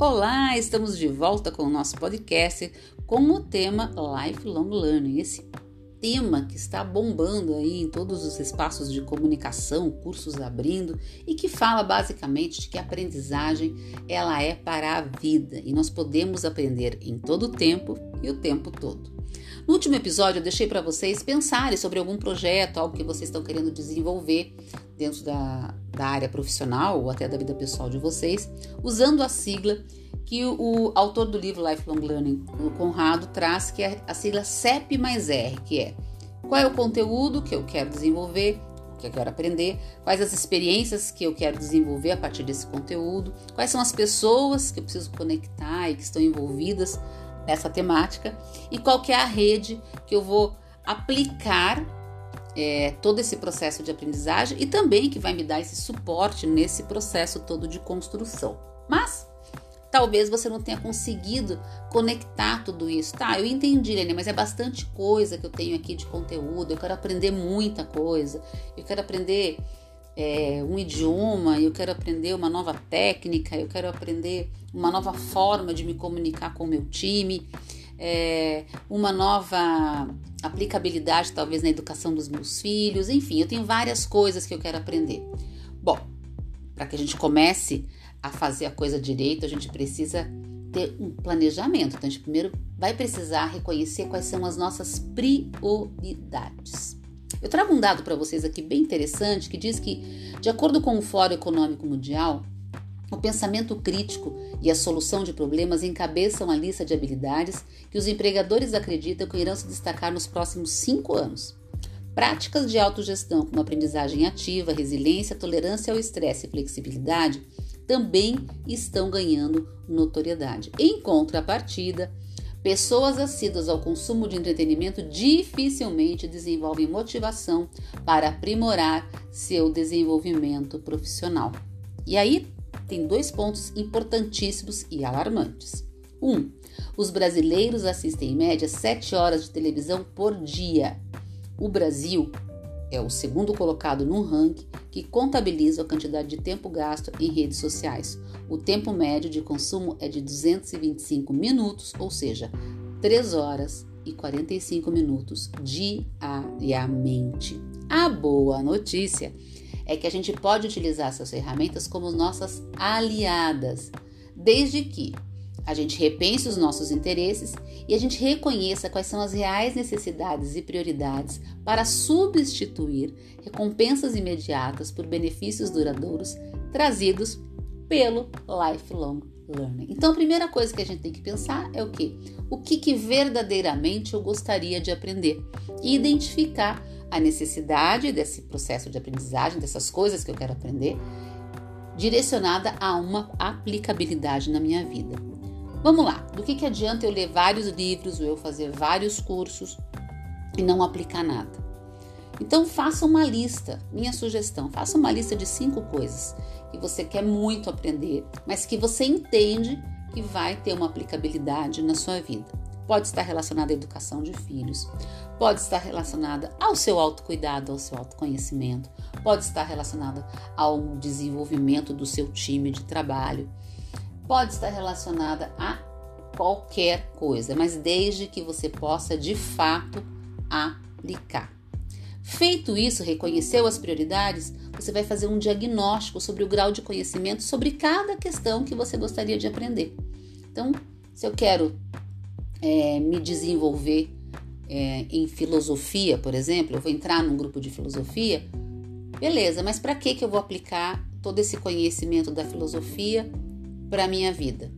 Olá, estamos de volta com o nosso podcast com o tema Lifelong Learning. Esse tema que está bombando aí em todos os espaços de comunicação, cursos abrindo e que fala basicamente de que a aprendizagem ela é para a vida e nós podemos aprender em todo o tempo e o tempo todo. No último episódio, eu deixei para vocês pensarem sobre algum projeto, algo que vocês estão querendo desenvolver dentro da, da área profissional ou até da vida pessoal de vocês, usando a sigla que o, o autor do livro Lifelong Learning, o Conrado, traz, que é a sigla CEP mais R, que é qual é o conteúdo que eu quero desenvolver, que eu quero aprender, quais as experiências que eu quero desenvolver a partir desse conteúdo, quais são as pessoas que eu preciso conectar e que estão envolvidas nessa temática e qual que é a rede que eu vou aplicar é, todo esse processo de aprendizagem e também que vai me dar esse suporte nesse processo todo de construção. Mas talvez você não tenha conseguido conectar tudo isso. Tá, eu entendi, Lene, mas é bastante coisa que eu tenho aqui de conteúdo. Eu quero aprender muita coisa. Eu quero aprender é, um idioma, eu quero aprender uma nova técnica, eu quero aprender uma nova forma de me comunicar com o meu time, é, uma nova aplicabilidade, talvez, na educação dos meus filhos, enfim, eu tenho várias coisas que eu quero aprender. Bom, para que a gente comece a fazer a coisa direito, a gente precisa ter um planejamento. Então, a gente primeiro vai precisar reconhecer quais são as nossas prioridades. Eu trago um dado para vocês aqui bem interessante que diz que, de acordo com o Fórum Econômico Mundial, o pensamento crítico e a solução de problemas encabeçam a lista de habilidades que os empregadores acreditam que irão se destacar nos próximos cinco anos. Práticas de autogestão, como aprendizagem ativa, resiliência, tolerância ao estresse e flexibilidade, também estão ganhando notoriedade. Em contrapartida, pessoas assíduas ao consumo de entretenimento dificilmente desenvolvem motivação para aprimorar seu desenvolvimento profissional. E aí tem dois pontos importantíssimos e alarmantes. Um, os brasileiros assistem em média 7 horas de televisão por dia. O Brasil é o segundo colocado no ranking que contabiliza a quantidade de tempo gasto em redes sociais. O tempo médio de consumo é de 225 minutos, ou seja, 3 horas e 45 minutos diariamente. A boa notícia é que a gente pode utilizar essas ferramentas como nossas aliadas, desde que a gente repense os nossos interesses e a gente reconheça quais são as reais necessidades e prioridades para substituir recompensas imediatas por benefícios duradouros trazidos pelo lifelong learning. Então, a primeira coisa que a gente tem que pensar é o que? O que, que verdadeiramente eu gostaria de aprender e identificar a necessidade desse processo de aprendizagem, dessas coisas que eu quero aprender, direcionada a uma aplicabilidade na minha vida. Vamos lá, do que, que adianta eu ler vários livros ou eu fazer vários cursos e não aplicar nada? Então faça uma lista, minha sugestão, faça uma lista de cinco coisas que você quer muito aprender, mas que você entende que vai ter uma aplicabilidade na sua vida. Pode estar relacionada à educação de filhos, pode estar relacionada ao seu autocuidado, ao seu autoconhecimento, pode estar relacionada ao desenvolvimento do seu time de trabalho, pode estar relacionada a qualquer coisa, mas desde que você possa de fato aplicar. Feito isso, reconheceu as prioridades, você vai fazer um diagnóstico sobre o grau de conhecimento sobre cada questão que você gostaria de aprender. Então, se eu quero é, me desenvolver é, em filosofia, por exemplo, eu vou entrar num grupo de filosofia, beleza, mas para que, que eu vou aplicar todo esse conhecimento da filosofia para a minha vida?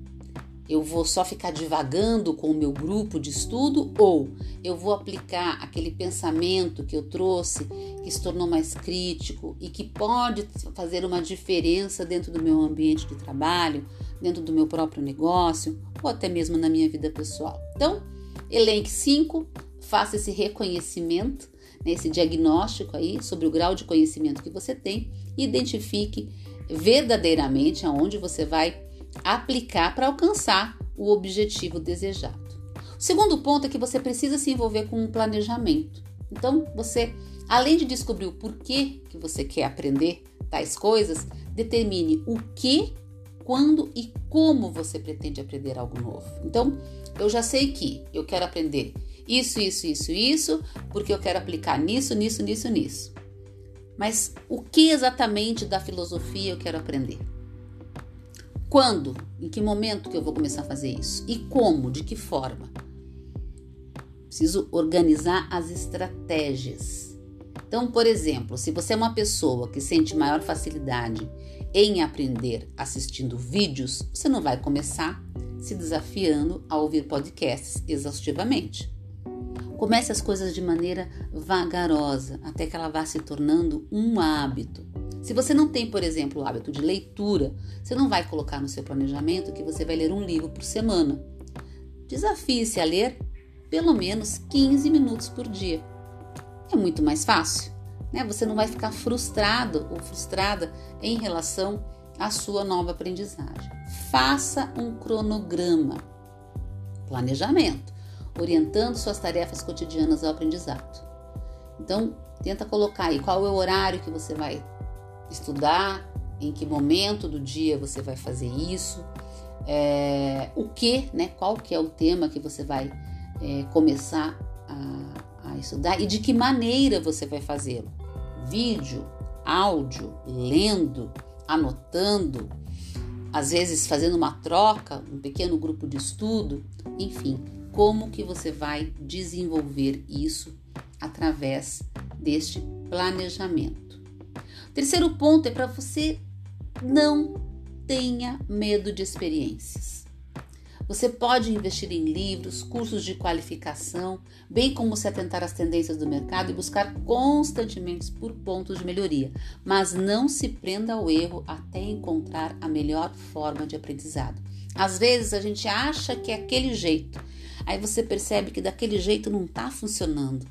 Eu vou só ficar divagando com o meu grupo de estudo ou eu vou aplicar aquele pensamento que eu trouxe, que se tornou mais crítico e que pode fazer uma diferença dentro do meu ambiente de trabalho, dentro do meu próprio negócio ou até mesmo na minha vida pessoal. Então, elenque 5, faça esse reconhecimento, né, esse diagnóstico aí sobre o grau de conhecimento que você tem e identifique verdadeiramente aonde você vai aplicar para alcançar o objetivo desejado. O segundo ponto é que você precisa se envolver com um planejamento. Então, você, além de descobrir o porquê que você quer aprender tais coisas, determine o que quando e como você pretende aprender algo novo. Então, eu já sei que eu quero aprender isso, isso, isso, isso, porque eu quero aplicar nisso, nisso, nisso, nisso. Mas o que exatamente da filosofia eu quero aprender? Quando? Em que momento que eu vou começar a fazer isso? E como? De que forma? Preciso organizar as estratégias. Então, por exemplo, se você é uma pessoa que sente maior facilidade em aprender assistindo vídeos, você não vai começar se desafiando a ouvir podcasts exaustivamente. Comece as coisas de maneira vagarosa, até que ela vá se tornando um hábito. Se você não tem, por exemplo, o hábito de leitura, você não vai colocar no seu planejamento que você vai ler um livro por semana. Desafie-se a ler pelo menos 15 minutos por dia. É muito mais fácil né? Você não vai ficar frustrado ou frustrada em relação à sua nova aprendizagem. Faça um cronograma, planejamento, orientando suas tarefas cotidianas ao aprendizado. Então, tenta colocar aí qual é o horário que você vai estudar, em que momento do dia você vai fazer isso, é, o que, né? Qual que é o tema que você vai é, começar a, a estudar e de que maneira você vai fazê-lo vídeo, áudio, lendo, anotando, às vezes fazendo uma troca, um pequeno grupo de estudo, enfim, como que você vai desenvolver isso através deste planejamento. Terceiro ponto é para você não tenha medo de experiências. Você pode investir em livros, cursos de qualificação, bem como se atentar às tendências do mercado e buscar constantemente por pontos de melhoria, mas não se prenda ao erro até encontrar a melhor forma de aprendizado. Às vezes a gente acha que é aquele jeito, aí você percebe que daquele jeito não está funcionando,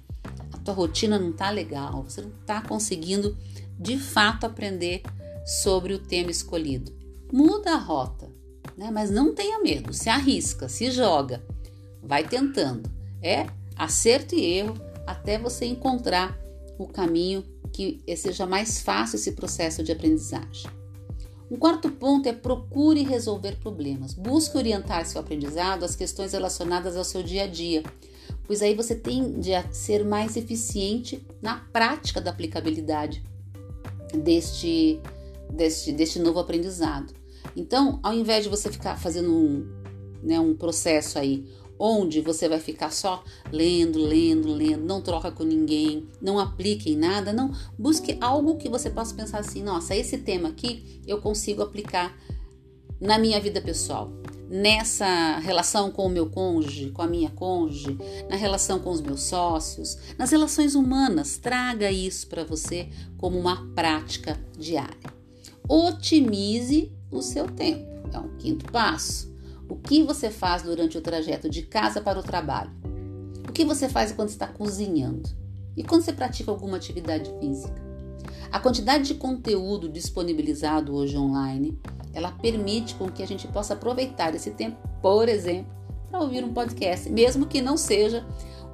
a tua rotina não está legal, você não está conseguindo de fato aprender sobre o tema escolhido. Muda a rota né? Mas não tenha medo, se arrisca, se joga, vai tentando. É acerto e erro até você encontrar o caminho que seja mais fácil esse processo de aprendizagem. Um quarto ponto é procure resolver problemas. Busque orientar seu aprendizado às questões relacionadas ao seu dia a dia, pois aí você tende a ser mais eficiente na prática da aplicabilidade deste, deste, deste novo aprendizado. Então, ao invés de você ficar fazendo um, né, um processo aí onde você vai ficar só lendo, lendo, lendo, não troca com ninguém, não aplique em nada, não. Busque algo que você possa pensar assim: nossa, esse tema aqui eu consigo aplicar na minha vida pessoal, nessa relação com o meu cônjuge, com a minha cônjuge, na relação com os meus sócios, nas relações humanas. Traga isso para você como uma prática diária. Otimize o seu tempo. É um quinto passo. O que você faz durante o trajeto de casa para o trabalho? O que você faz quando está cozinhando? E quando você pratica alguma atividade física? A quantidade de conteúdo disponibilizado hoje online, ela permite com que a gente possa aproveitar esse tempo, por exemplo, para ouvir um podcast, mesmo que não seja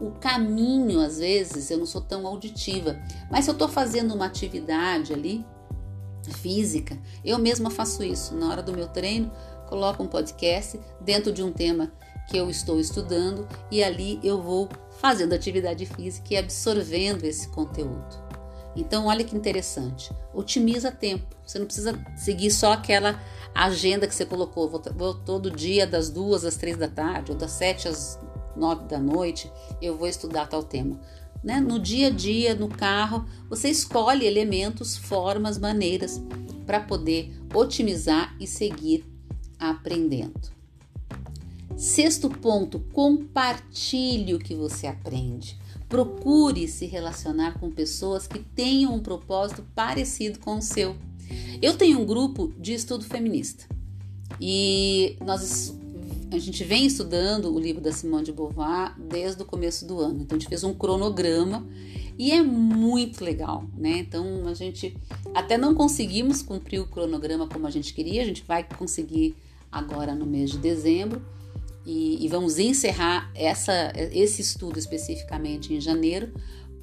o caminho, às vezes, eu não sou tão auditiva, mas se eu estou fazendo uma atividade ali, física, eu mesma faço isso. Na hora do meu treino, coloco um podcast dentro de um tema que eu estou estudando e ali eu vou fazendo atividade física e absorvendo esse conteúdo. Então, olha que interessante. Otimiza tempo. Você não precisa seguir só aquela agenda que você colocou. Vou, vou todo dia das duas às três da tarde ou das sete às nove da noite. Eu vou estudar tal tema né? No dia a dia, no carro, você escolhe elementos, formas, maneiras para poder otimizar e seguir aprendendo. Sexto ponto, compartilhe o que você aprende. Procure se relacionar com pessoas que tenham um propósito parecido com o seu. Eu tenho um grupo de estudo feminista e nós a gente vem estudando o livro da Simone de Beauvoir desde o começo do ano. Então a gente fez um cronograma e é muito legal, né? Então a gente até não conseguimos cumprir o cronograma como a gente queria, a gente vai conseguir agora no mês de dezembro e, e vamos encerrar essa, esse estudo especificamente em janeiro,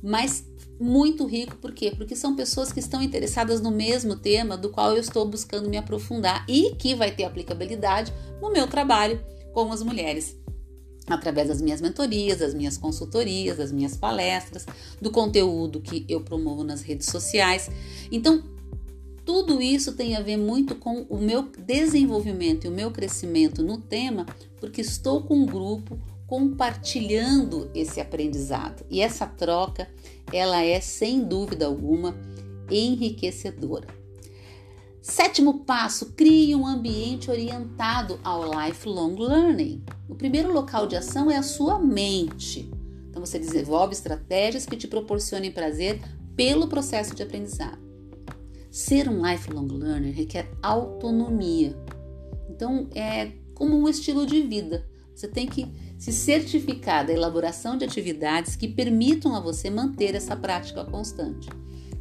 mas muito rico, por quê? Porque são pessoas que estão interessadas no mesmo tema do qual eu estou buscando me aprofundar e que vai ter aplicabilidade no meu trabalho com as mulheres através das minhas mentorias, das minhas consultorias, das minhas palestras, do conteúdo que eu promovo nas redes sociais. Então, tudo isso tem a ver muito com o meu desenvolvimento e o meu crescimento no tema, porque estou com um grupo compartilhando esse aprendizado. E essa troca, ela é sem dúvida alguma enriquecedora. Sétimo passo: crie um ambiente orientado ao lifelong learning. O primeiro local de ação é a sua mente. Então você desenvolve estratégias que te proporcionem prazer pelo processo de aprendizado. Ser um lifelong learner requer autonomia. Então, é como um estilo de vida. Você tem que se certificar da elaboração de atividades que permitam a você manter essa prática constante.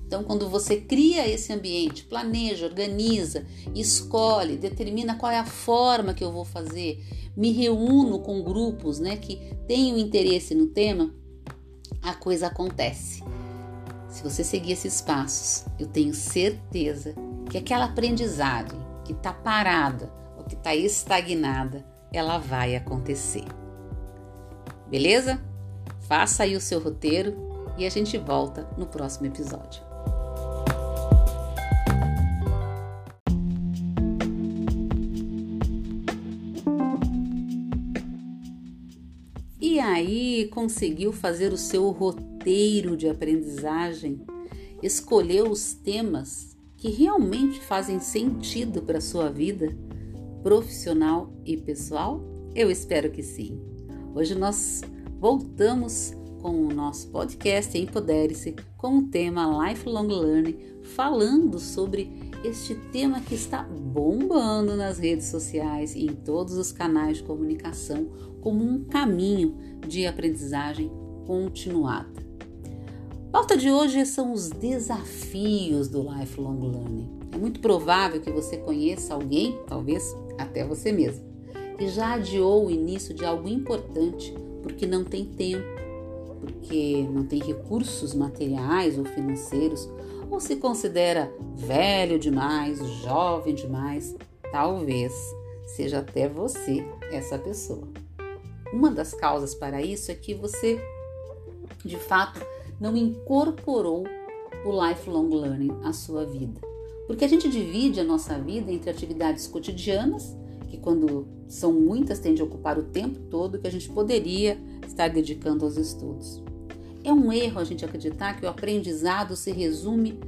Então, quando você cria esse ambiente, planeja, organiza, escolhe, determina qual é a forma que eu vou fazer, me reúno com grupos né, que tenham interesse no tema, a coisa acontece. Se você seguir esses passos, eu tenho certeza que aquela aprendizagem que está parada ou que está estagnada, ela vai acontecer. Beleza? Faça aí o seu roteiro e a gente volta no próximo episódio. Conseguiu fazer o seu roteiro de aprendizagem, escolheu os temas que realmente fazem sentido para a sua vida profissional e pessoal? Eu espero que sim. Hoje nós voltamos com o nosso podcast Empodere-se com o tema Lifelong Learning, falando sobre este tema que está bombando nas redes sociais e em todos os canais de comunicação como um caminho de aprendizagem continuada. Pauta de hoje são os desafios do lifelong learning. É muito provável que você conheça alguém, talvez até você mesmo, que já adiou o início de algo importante porque não tem tempo, porque não tem recursos materiais ou financeiros, ou se considera velho demais, jovem demais, talvez seja até você essa pessoa. Uma das causas para isso é que você, de fato, não incorporou o lifelong learning à sua vida. Porque a gente divide a nossa vida entre atividades cotidianas, que quando são muitas tendem a ocupar o tempo todo que a gente poderia estar dedicando aos estudos. É um erro a gente acreditar que o aprendizado se resume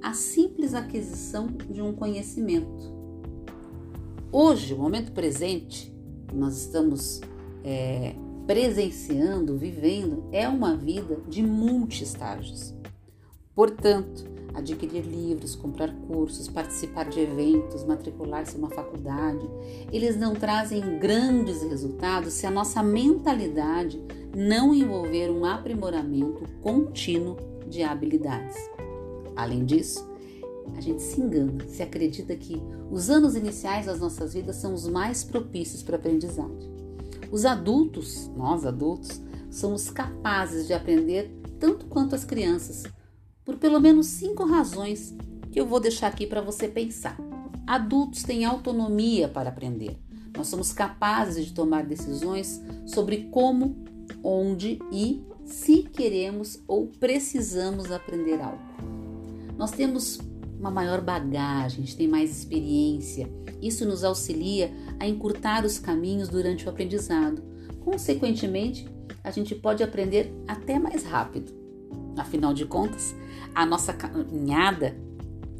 à simples aquisição de um conhecimento. Hoje, o momento presente, nós estamos é, presenciando, vivendo, é uma vida de multi-estágios. Portanto, adquirir livros, comprar cursos, participar de eventos, matricular-se em uma faculdade, eles não trazem grandes resultados se a nossa mentalidade não envolver um aprimoramento contínuo de habilidades. Além disso, a gente se engana se acredita que os anos iniciais das nossas vidas são os mais propícios para aprendizagem. Os adultos, nós adultos, somos capazes de aprender tanto quanto as crianças, por pelo menos cinco razões que eu vou deixar aqui para você pensar. Adultos têm autonomia para aprender. Nós somos capazes de tomar decisões sobre como, onde e se queremos ou precisamos aprender algo. Nós temos uma maior bagagem, a gente tem mais experiência. Isso nos auxilia a encurtar os caminhos durante o aprendizado. Consequentemente, a gente pode aprender até mais rápido. Afinal de contas, a nossa caminhada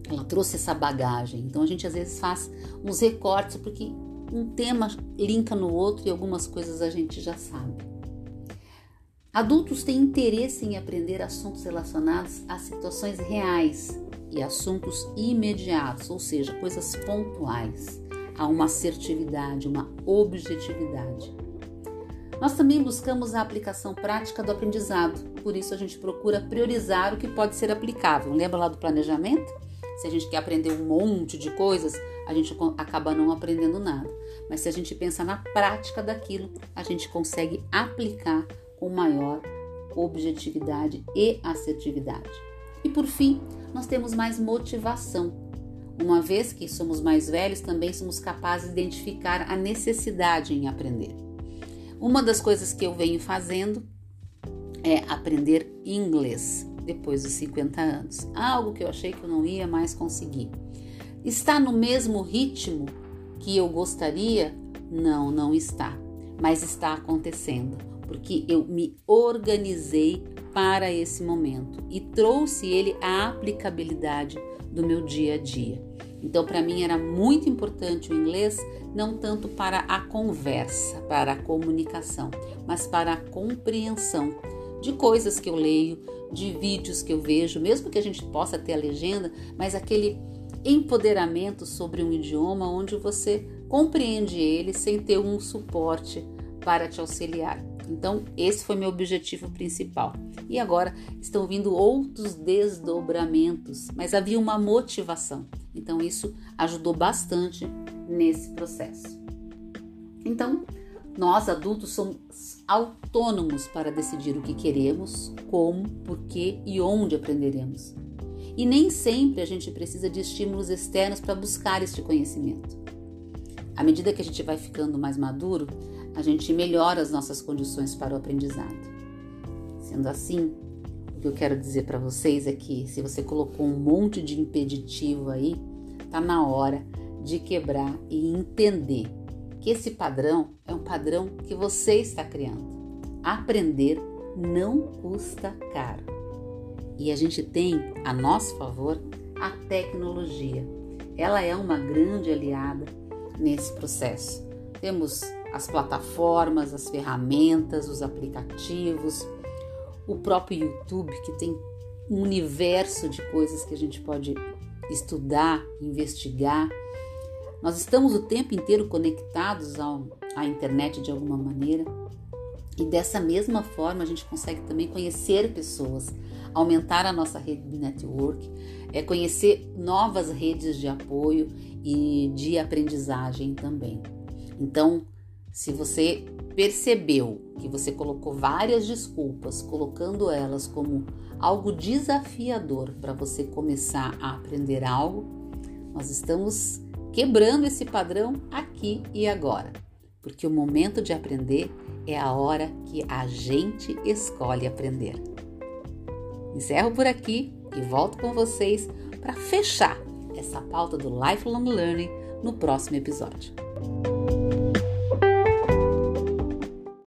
ela trouxe essa bagagem. Então a gente às vezes faz uns recortes porque um tema linka no outro e algumas coisas a gente já sabe. Adultos têm interesse em aprender assuntos relacionados a situações reais e assuntos imediatos, ou seja, coisas pontuais a uma assertividade, uma objetividade. Nós também buscamos a aplicação prática do aprendizado, por isso a gente procura priorizar o que pode ser aplicável. Lembra lá do planejamento? Se a gente quer aprender um monte de coisas, a gente acaba não aprendendo nada. Mas se a gente pensa na prática daquilo, a gente consegue aplicar com maior objetividade e assertividade. E por fim, nós temos mais motivação. Uma vez que somos mais velhos, também somos capazes de identificar a necessidade em aprender. Uma das coisas que eu venho fazendo é aprender inglês depois dos 50 anos. Algo que eu achei que eu não ia mais conseguir. Está no mesmo ritmo que eu gostaria? Não, não está. Mas está acontecendo, porque eu me organizei para esse momento e trouxe ele à aplicabilidade do meu dia a dia. Então, para mim era muito importante o inglês, não tanto para a conversa, para a comunicação, mas para a compreensão de coisas que eu leio, de vídeos que eu vejo, mesmo que a gente possa ter a legenda, mas aquele empoderamento sobre um idioma onde você compreende ele sem ter um suporte para te auxiliar. Então, esse foi meu objetivo principal. E agora estão vindo outros desdobramentos, mas havia uma motivação. Então, isso ajudou bastante nesse processo. Então, nós adultos somos autônomos para decidir o que queremos, como, por que e onde aprenderemos. E nem sempre a gente precisa de estímulos externos para buscar este conhecimento. À medida que a gente vai ficando mais maduro, a gente melhora as nossas condições para o aprendizado. Sendo assim, o que eu quero dizer para vocês é que se você colocou um monte de impeditivo aí, tá na hora de quebrar e entender que esse padrão é um padrão que você está criando. Aprender não custa caro. E a gente tem a nosso favor a tecnologia. Ela é uma grande aliada nesse processo. Temos as plataformas, as ferramentas, os aplicativos, o próprio YouTube, que tem um universo de coisas que a gente pode estudar, investigar. Nós estamos o tempo inteiro conectados ao, à internet de alguma maneira e dessa mesma forma a gente consegue também conhecer pessoas, aumentar a nossa rede de network, é conhecer novas redes de apoio e de aprendizagem também. Então, se você percebeu que você colocou várias desculpas, colocando elas como algo desafiador para você começar a aprender algo, nós estamos quebrando esse padrão aqui e agora, porque o momento de aprender é a hora que a gente escolhe aprender. Encerro por aqui e volto com vocês para fechar essa pauta do Lifelong Learning no próximo episódio.